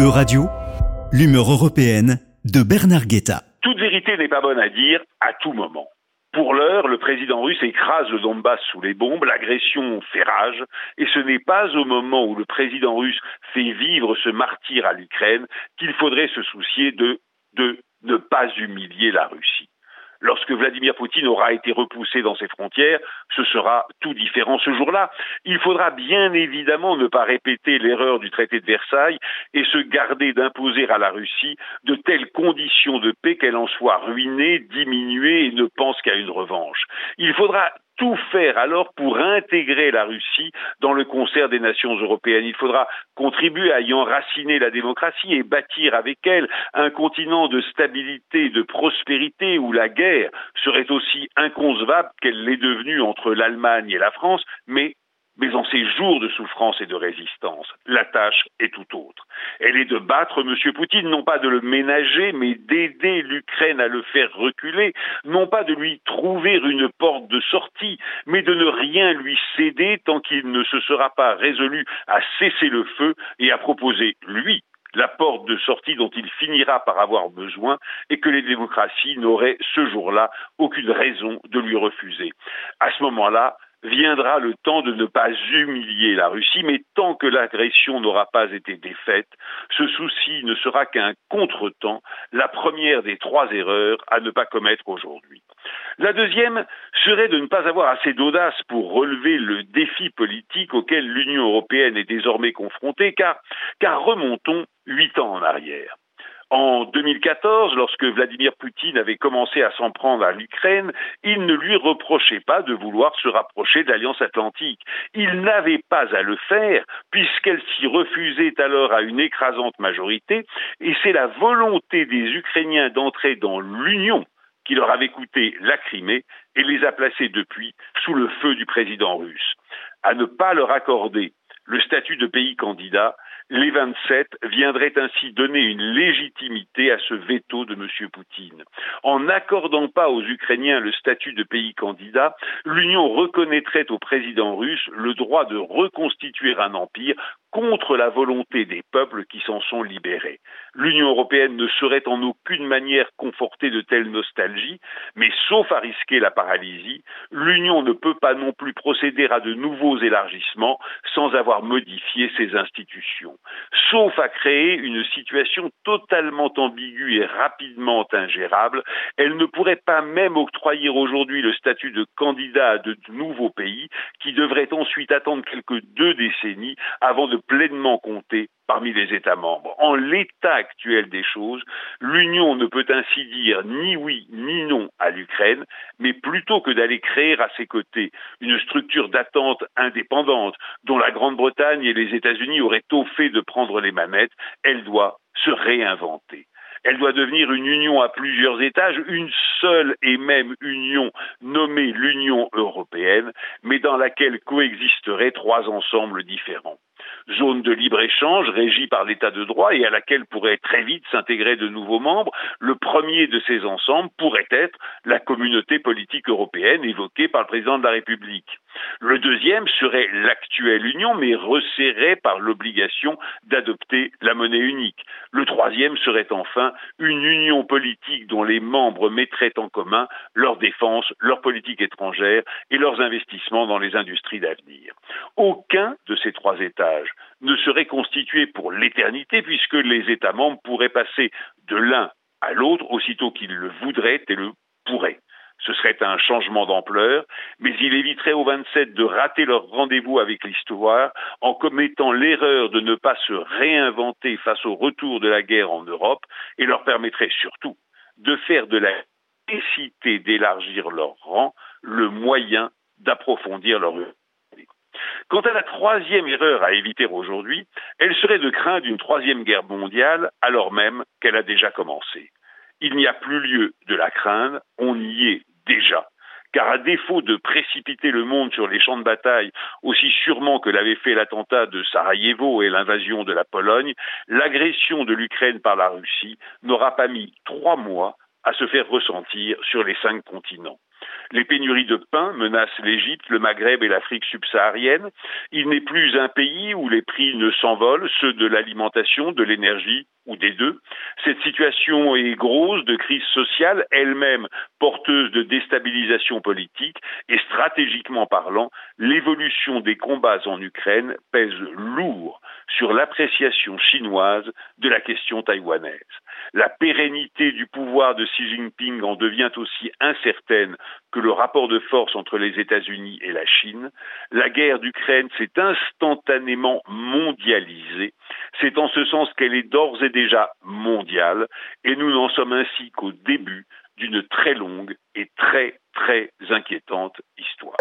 E-Radio, l'humeur européenne de Bernard Guetta. Toute vérité n'est pas bonne à dire à tout moment. Pour l'heure, le président russe écrase le Donbass sous les bombes, l'agression fait rage, et ce n'est pas au moment où le président russe fait vivre ce martyr à l'Ukraine qu'il faudrait se soucier de, de ne pas humilier la Russie. Lorsque Vladimir Poutine aura été repoussé dans ses frontières, ce sera tout différent ce jour-là. Il faudra bien évidemment ne pas répéter l'erreur du traité de Versailles et se garder d'imposer à la Russie de telles conditions de paix qu'elle en soit ruinée, diminuée et ne pense qu'à une revanche. Il faudra tout faire alors pour intégrer la Russie dans le concert des nations européennes. Il faudra contribuer à y enraciner la démocratie et bâtir avec elle un continent de stabilité, de prospérité où la guerre serait aussi inconcevable qu'elle l'est devenue entre l'Allemagne et la France, mais mais en ces jours de souffrance et de résistance, la tâche est tout autre. Elle est de battre M. Poutine, non pas de le ménager, mais d'aider l'Ukraine à le faire reculer, non pas de lui trouver une porte de sortie, mais de ne rien lui céder tant qu'il ne se sera pas résolu à cesser le feu et à proposer, lui, la porte de sortie dont il finira par avoir besoin et que les démocraties n'auraient ce jour-là aucune raison de lui refuser. À ce moment-là, viendra le temps de ne pas humilier la Russie, mais tant que l'agression n'aura pas été défaite, ce souci ne sera qu'un contretemps, la première des trois erreurs à ne pas commettre aujourd'hui. La deuxième serait de ne pas avoir assez d'audace pour relever le défi politique auquel l'Union européenne est désormais confrontée, car, car remontons huit ans en arrière. En 2014, lorsque Vladimir Poutine avait commencé à s'en prendre à l'Ukraine, il ne lui reprochait pas de vouloir se rapprocher de l'Alliance atlantique. Il n'avait pas à le faire, puisqu'elle s'y refusait alors à une écrasante majorité, et c'est la volonté des Ukrainiens d'entrer dans l'Union qui leur avait coûté la Crimée et les a placés depuis sous le feu du président russe. À ne pas leur accorder le statut de pays candidat, les 27 viendraient ainsi donner une légitimité à ce veto de M. Poutine. En n'accordant pas aux Ukrainiens le statut de pays candidat, l'Union reconnaîtrait au président russe le droit de reconstituer un empire contre la volonté des peuples qui s'en sont libérés. L'Union européenne ne serait en aucune manière confortée de telle nostalgie, mais sauf à risquer la paralysie, l'Union ne peut pas non plus procéder à de nouveaux élargissements sans avoir modifié ses institutions sauf à créer une situation totalement ambiguë et rapidement ingérable. Elle ne pourrait pas même octroyer aujourd'hui le statut de candidat à de nouveaux pays qui devraient ensuite attendre quelques deux décennies avant de pleinement compter parmi les États membres. En l'état actuel des choses, l'Union ne peut ainsi dire ni oui ni non à l'Ukraine, mais plutôt que d'aller créer à ses côtés une structure d'attente indépendante dont la Grande-Bretagne et les États-Unis auraient tôt fait de prendre les manettes, elle doit se réinventer. Elle doit devenir une union à plusieurs étages, une seule et même union nommée l'Union européenne, mais dans laquelle coexisteraient trois ensembles différents zone de libre-échange régie par l'état de droit et à laquelle pourraient très vite s'intégrer de nouveaux membres. Le premier de ces ensembles pourrait être la communauté politique européenne évoquée par le président de la République. Le deuxième serait l'actuelle Union, mais resserrée par l'obligation d'adopter la monnaie unique. Le troisième serait enfin une union politique dont les membres mettraient en commun leur défense, leur politique étrangère et leurs investissements dans les industries d'avenir. Aucun de ces trois étages ne serait constitué pour l'éternité puisque les États membres pourraient passer de l'un à l'autre aussitôt qu'ils le voudraient et le pourraient. Ce serait un changement d'ampleur, mais il éviterait aux 27 de rater leur rendez-vous avec l'histoire en commettant l'erreur de ne pas se réinventer face au retour de la guerre en Europe et leur permettrait surtout de faire de la nécessité d'élargir leur rang le moyen d'approfondir leur Quant à la troisième erreur à éviter aujourd'hui, elle serait de craindre une troisième guerre mondiale alors même qu'elle a déjà commencé. Il n'y a plus lieu de la craindre, on y est déjà. Car à défaut de précipiter le monde sur les champs de bataille aussi sûrement que l'avait fait l'attentat de Sarajevo et l'invasion de la Pologne, l'agression de l'Ukraine par la Russie n'aura pas mis trois mois à se faire ressentir sur les cinq continents. Les pénuries de pain menacent l'Égypte, le Maghreb et l'Afrique subsaharienne. Il n'est plus un pays où les prix ne s'envolent, ceux de l'alimentation, de l'énergie ou des deux. Cette situation est grosse de crise sociale, elle-même porteuse de déstabilisation politique et stratégiquement parlant, l'évolution des combats en Ukraine pèse lourd sur l'appréciation chinoise de la question taïwanaise. La pérennité du pouvoir de Xi Jinping en devient aussi incertaine que le rapport de force entre les États-Unis et la Chine. La guerre d'Ukraine s'est instantanément mondialisée. C'est en ce sens qu'elle est d'ores et déjà mondiale et nous n'en sommes ainsi qu'au début d'une très longue et très très inquiétante histoire.